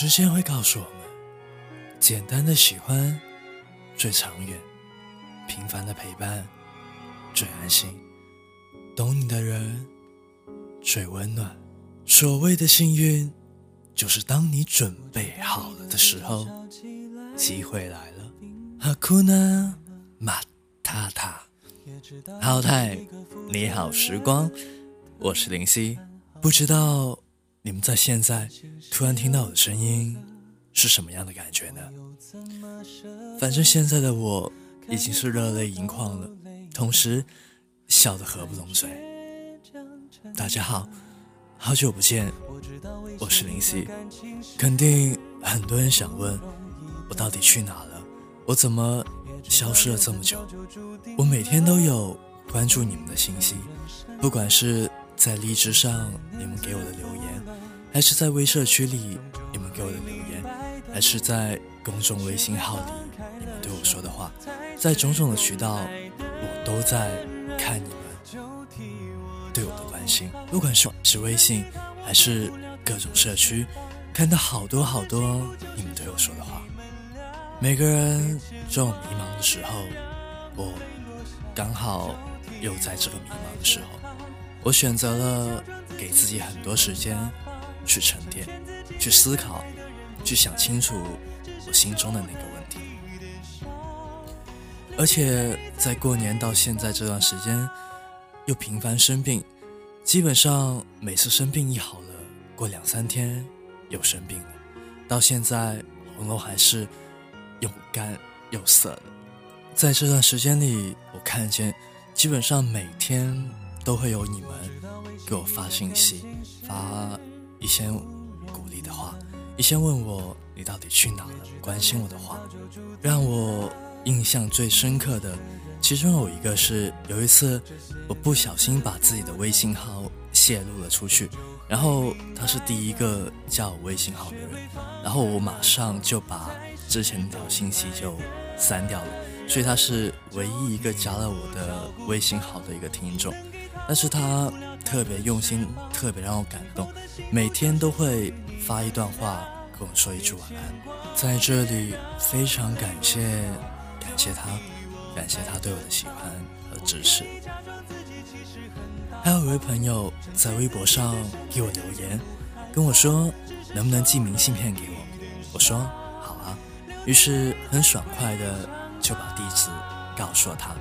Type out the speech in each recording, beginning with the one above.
时间会告诉我们，简单的喜欢最长远，平凡的陪伴最安心，懂你的人最温暖。所谓的幸运，就是当你准备好了的时候，机会来了。哈库纳马塔塔，好太，你好时光，我是林夕，不知道。你们在现在突然听到我的声音是什么样的感觉呢？反正现在的我已经是热泪盈眶了，同时笑得合不拢嘴。大家好，好久不见，我是林夕。肯定很多人想问，我到底去哪了？我怎么消失了这么久？我每天都有关注你们的信息，不管是。在荔枝上，你们给我的留言，还是在微社区里你们给我的留言，还是在公众微信号里你们对我说的话，在种种的渠道，我都在看你们对我的关心。不管是是微信，还是各种社区，看到好多好多你们对我说的话。每个人这种迷茫的时候，我刚好又在这个迷茫的时候。我选择了给自己很多时间去沉淀、去思考、去想清楚我心中的那个问题。而且在过年到现在这段时间，又频繁生病，基本上每次生病一好了，过两三天又生病了，到现在喉咙还是又干又涩的。在这段时间里，我看见基本上每天。都会有你们给我发信息，发一些鼓励的话，一些问我你到底去哪了，关心我的话，让我印象最深刻的，其中有一个是有一次我不小心把自己的微信号泄露了出去，然后他是第一个加我微信号的人，然后我马上就把之前那条信息就删掉了，所以他是唯一一个加了我的微信号的一个听众。但是他特别用心，特别让我感动，每天都会发一段话跟我说一句晚安。在这里非常感谢，感谢他，感谢他对我的喜欢和支持。还有一位朋友在微博上给我留言，跟我说能不能寄明信片给我，我说好啊，于是很爽快的就把地址告诉了他，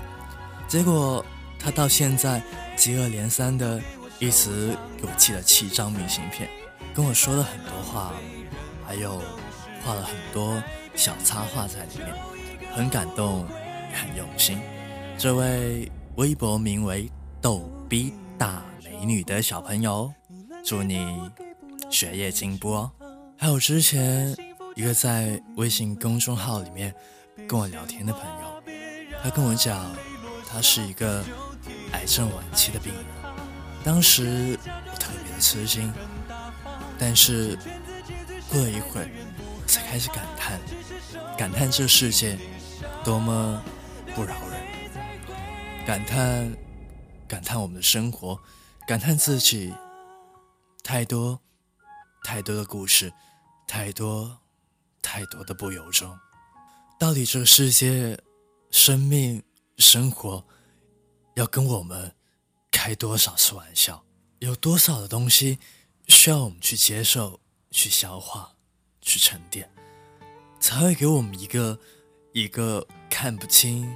结果。他到现在接二连三的一直给我寄了七张明信片，跟我说了很多话，还有画了很多小插画在里面，很感动，也很用心。这位微博名为“逗逼大美女”的小朋友，祝你学业进步哦！还有之前一个在微信公众号里面跟我聊天的朋友，他跟我讲，他是一个。癌症晚期的病人，当时我特别的吃惊，但是过了一会儿，我才开始感叹，感叹这世界多么不饶人，感叹，感叹我们的生活，感叹自己太多太多的故事，太多太多的不由衷。到底这个世界，生命，生活。要跟我们开多少次玩笑？有多少的东西需要我们去接受、去消化、去沉淀，才会给我们一个一个看不清、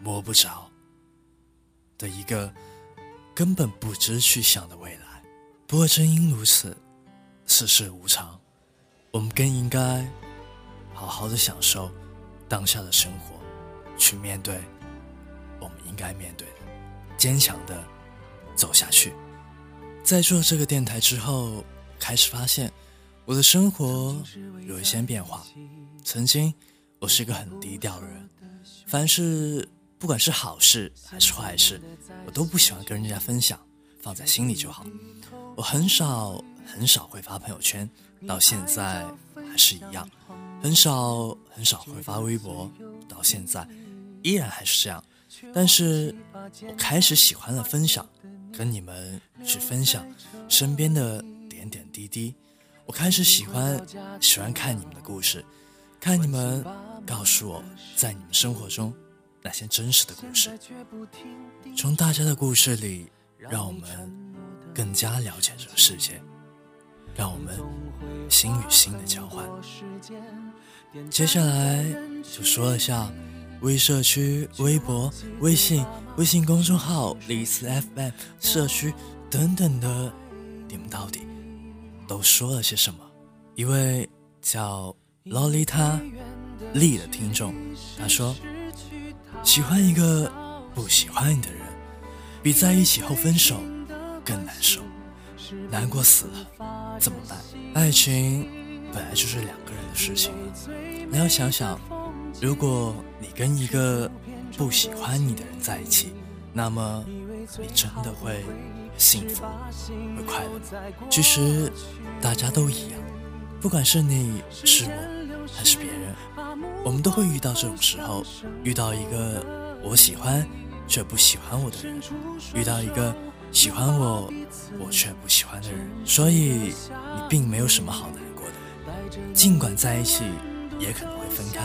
摸不着的一个根本不知去向的未来？不过正因如此，世事无常，我们更应该好好的享受当下的生活，去面对我们应该面对的。坚强的走下去。在做这个电台之后，开始发现我的生活有一些变化。曾经我是一个很低调的人，凡是不管是好事还是坏事，我都不喜欢跟人家分享，放在心里就好。我很少很少会发朋友圈，到现在还是一样，很少很少会发微博，到现在依然还是这样。但是我开始喜欢了分享，跟你们去分享身边的点点滴滴。我开始喜欢喜欢看你们的故事，看你们告诉我在你们生活中那些真实的故事。从大家的故事里，让我们更加了解这个世界，让我们心与心的交换。接下来就说一下微社区、微博、微信、微信公众号、李斯 FM 社区等等的，你们到底都说了些什么？一位叫洛丽塔丽的听众，他说：“喜欢一个不喜欢你的人。”比在一起后分手更难受，难过死了，怎么办？爱情本来就是两个人的事情，你要想想，如果你跟一个不喜欢你的人在一起，那么你真的会幸福、会快乐？其实大家都一样，不管是你是我还是别人，我们都会遇到这种时候，遇到一个我喜欢。却不喜欢我的人，遇到一个喜欢我，我却不喜欢的人，所以你并没有什么好难过的。尽管在一起也可能会分开，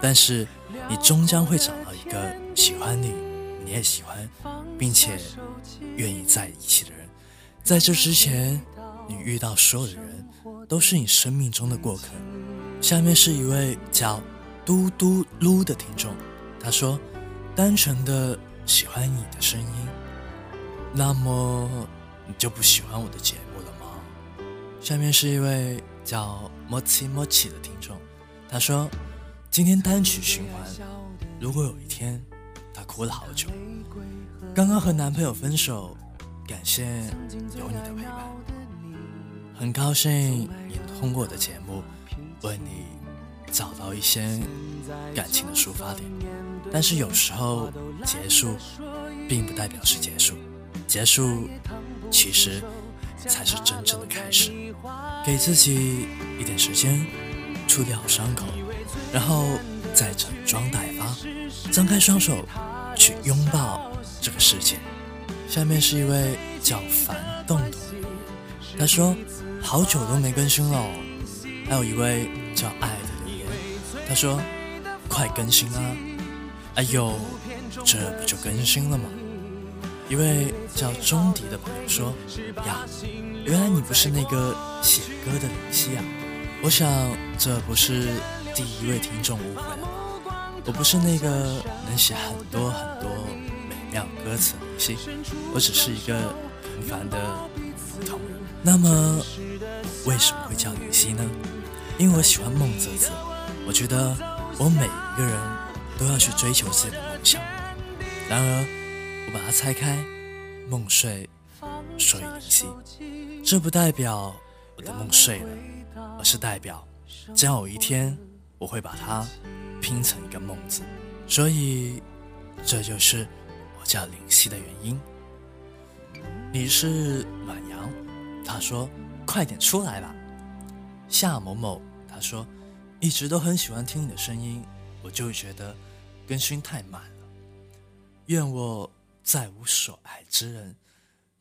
但是你终将会找到一个喜欢你，你也喜欢，并且愿意在一起的人。在这之前，你遇到所有的人都是你生命中的过客。下面是一位叫嘟嘟噜的听众，他说：“单纯的。”喜欢你的声音，那么你就不喜欢我的节目了吗？下面是一位叫莫奇莫奇的听众，他说：“今天单曲循环，如果有一天她哭了好久，刚刚和男朋友分手，感谢有你的陪伴，很高兴你通过我的节目为你找到一些感情的抒发点。”但是有时候结束，并不代表是结束，结束其实才是真正的开始。给自己一点时间处理好伤口，然后再整装待发，张开双手去拥抱这个世界。下面是一位叫樊洞洞，他说好久都没更新了。还有一位叫爱的留言，他说快更新啊！哎呦，这不就更新了吗？一位叫钟迪的朋友说：“呀，原来你不是那个写歌的林夕啊！我想这不是第一位听众误会了，我不是那个能写很多很多美妙歌词的林夕，我只是一个平凡的普通人。那么为什么会叫林夕呢？因为我喜欢孟泽泽，我觉得我每一个人。”都要去追求自己的梦想。然而，我把它拆开，梦碎，所以灵犀。这不代表我的梦碎了，而是代表，将有一天我会把它拼成一个梦字。所以，这就是我叫灵犀的原因。你是暖阳，他说：“快点出来吧。”夏某某他说：“一直都很喜欢听你的声音，我就觉得。”更新太慢了，愿我再无所爱之人。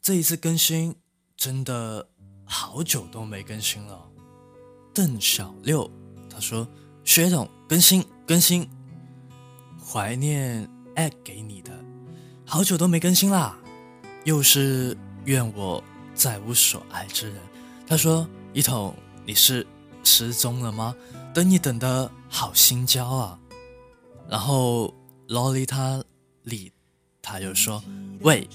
这一次更新真的好久都没更新了。邓小六他说：“薛总更新更新，怀念爱给你的，好久都没更新啦。”又是愿我再无所爱之人。他说：“一统，你是失踪了吗？等你等的好心焦啊。”然后萝莉他里，他就说：“喂，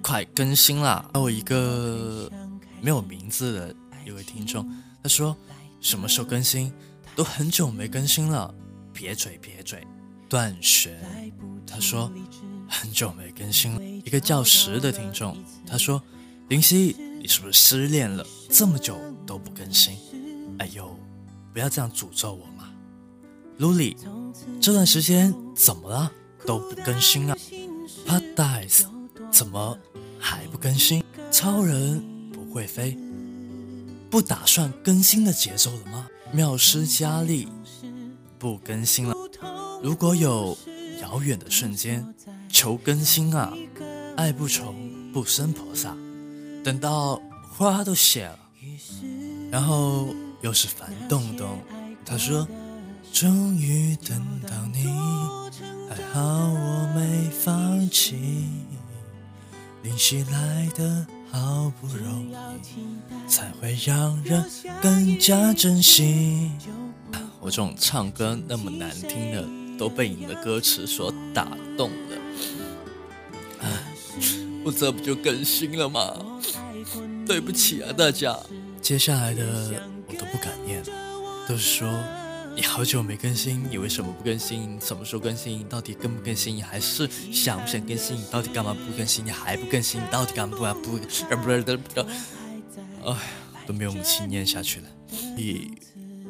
快更新啦！”还有一个没有名字的一位听众，他说：“什么时候更新？都很久没更新了。”撇嘴撇嘴，断弦。他说：“很久没更新了。”一个叫石的听众，他说：“林夕，你是不是失恋了？这么久都不更新？哎呦，不要这样诅咒我嘛！”卢里，这段时间怎么了？都不更新啊？Paradise 怎么还不更新？超人不会飞，不打算更新的节奏了吗？妙诗佳丽不更新了。如果有遥远的瞬间，求更新啊！爱不愁不生菩萨，等到花都谢了。然后又是烦洞洞。他说：“终于等到你，还好我没放弃。灵犀来的好不容易，才会让人更加珍惜。”我这种唱歌那么难听的，都被你的歌词所打动了。我这不就更新了吗？对不起啊，大家。接下来的我都不敢念，都是说你好久没更新，你为什么不更新？什么时候更新？到底更不更新？你还是想不想更新？你到底干嘛不更新？你还不更新？你到底干嘛不不？不是不哎，都没有母亲念下去了。你。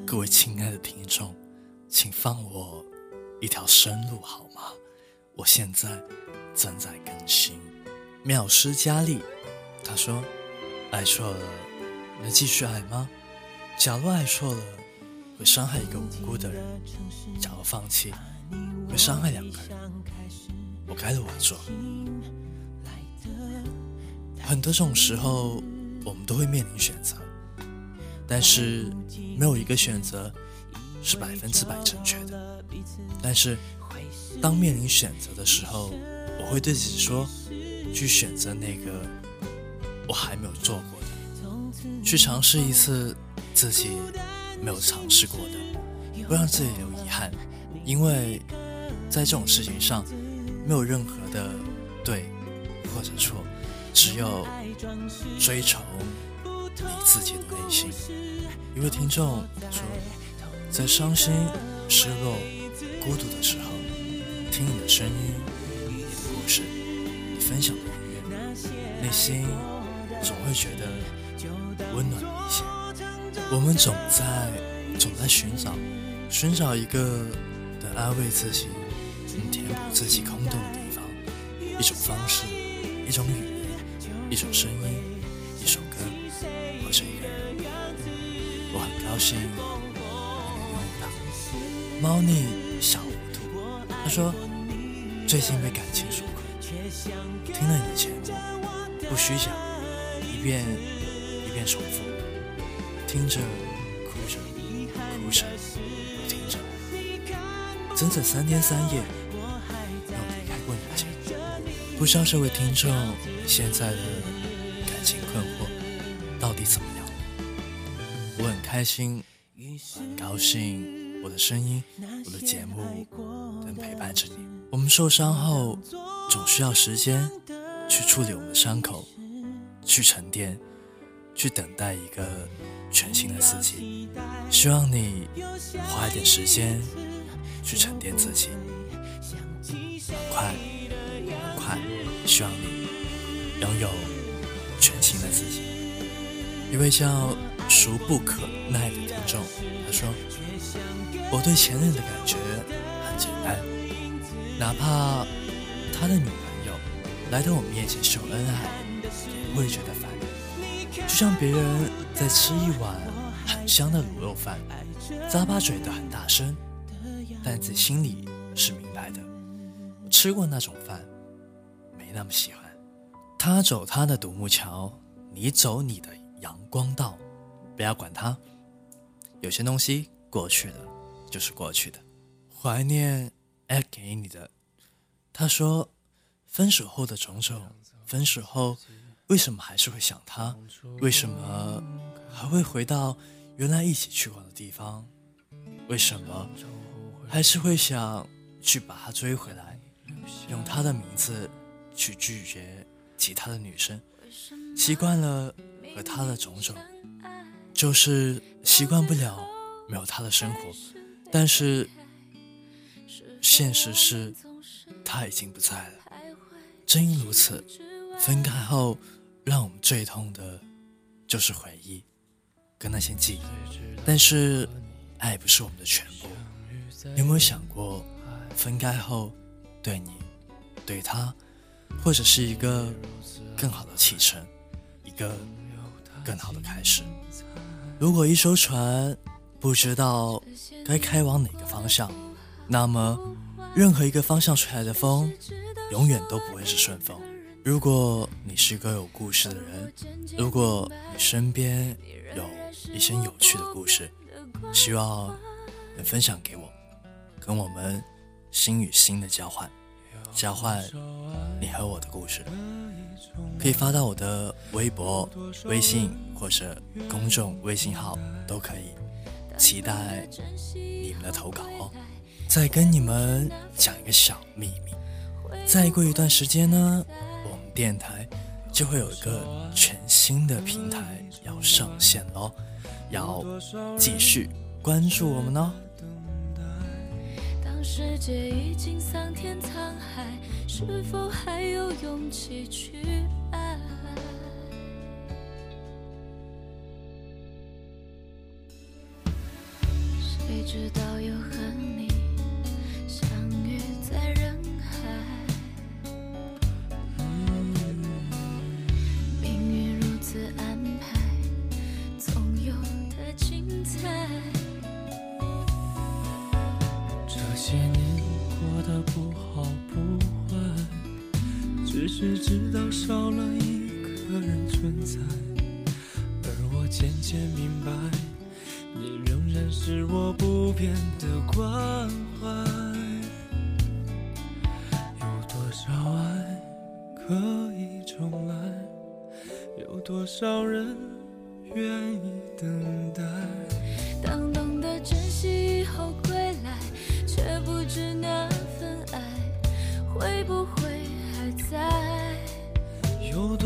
各位亲爱的听众，请放我一条生路好吗？我现在正在更新。妙诗佳丽，他说：“爱错了，能继续爱吗？假如爱错了，会伤害一个无辜的人；假如放弃，会伤害两个人。我该怎么做？很多这种时候，我们都会面临选择。”但是没有一个选择是百分之百正确的。但是当面临选择的时候，我会对自己说：去选择那个我还没有做过的，去尝试一次自己没有尝试过的，不让自己留遗憾。因为在这种事情上，没有任何的对或者错，只有追求。你自己的内心。一位听众说，在伤心、失落、孤独的时候，听你的声音、你的故事、你分享的音乐，内心总会觉得温暖一些。我们总在总在寻找，寻找一个能安慰自己、能填补自己空洞的地方，一种方式，一种语言，一种声音。一首歌，或者一个人，我很高兴，猫腻小糊涂。他说，最近被感情所困，听了你的节目，不虚假，一遍一遍重复，听着哭着哭着听着，整整三天三夜没有离开过你的节目。不知道这位听众现在的感情困惑到底怎么样？我很开心，很高兴，我的声音，我的节目能陪伴着你。我们受伤后，总需要时间去处理我们的伤口，去沉淀，去等待一个全新的自己。希望你花一点时间去沉淀自己，很快，很快，希望你拥有全新的自己。一位叫。熟不可耐的听众，他说：“我对前任的感觉很简单，哪怕他的女朋友来到我面前秀恩爱，也不会觉得烦。就像别人在吃一碗很香的卤肉饭，咂巴嘴的很大声，但自己心里是明白的。吃过那种饭，没那么喜欢。他走他的独木桥，你走你的阳光道。”不要管他，有些东西过去了就是过去的。怀念爱给你的，他说，分手后的种种，分手后为什么还是会想他？为什么还会回到原来一起去过的地方？为什么还是会想去把他追回来？用他的名字去拒绝其他的女生，习惯了和他的种种。就是习惯不了没有他的生活，但是现实是他已经不在了。正因如此，分开后让我们最痛的就是回忆跟那些记忆。但是爱不是我们的全部。有没有想过，分开后对你、对他，或者是一个更好的启程，一个更好的开始？如果一艘船不知道该开往哪个方向，那么任何一个方向吹来的风，永远都不会是顺风。如果你是个有故事的人，如果你身边有一些有趣的故事，希望能分享给我，跟我们心与心的交换，交换和我的故事，可以发到我的微博、微信或者公众微信号都可以，期待你们的投稿哦。再跟你们讲一个小秘密，再过一段时间呢，我们电台。就会有一个全新的平台要上线喽，要继续关注我们哦。当世界已经桑田沧海，是否还有勇气去爱？谁知道人存在，而我渐渐明白，你仍然是我不变的关怀。有多少爱可以重来？有多少人愿意等待？当懂得珍惜以后归来。却不知那份爱会不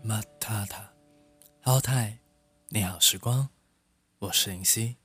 阿库纳马塔塔，好太，你好时光，我是林夕。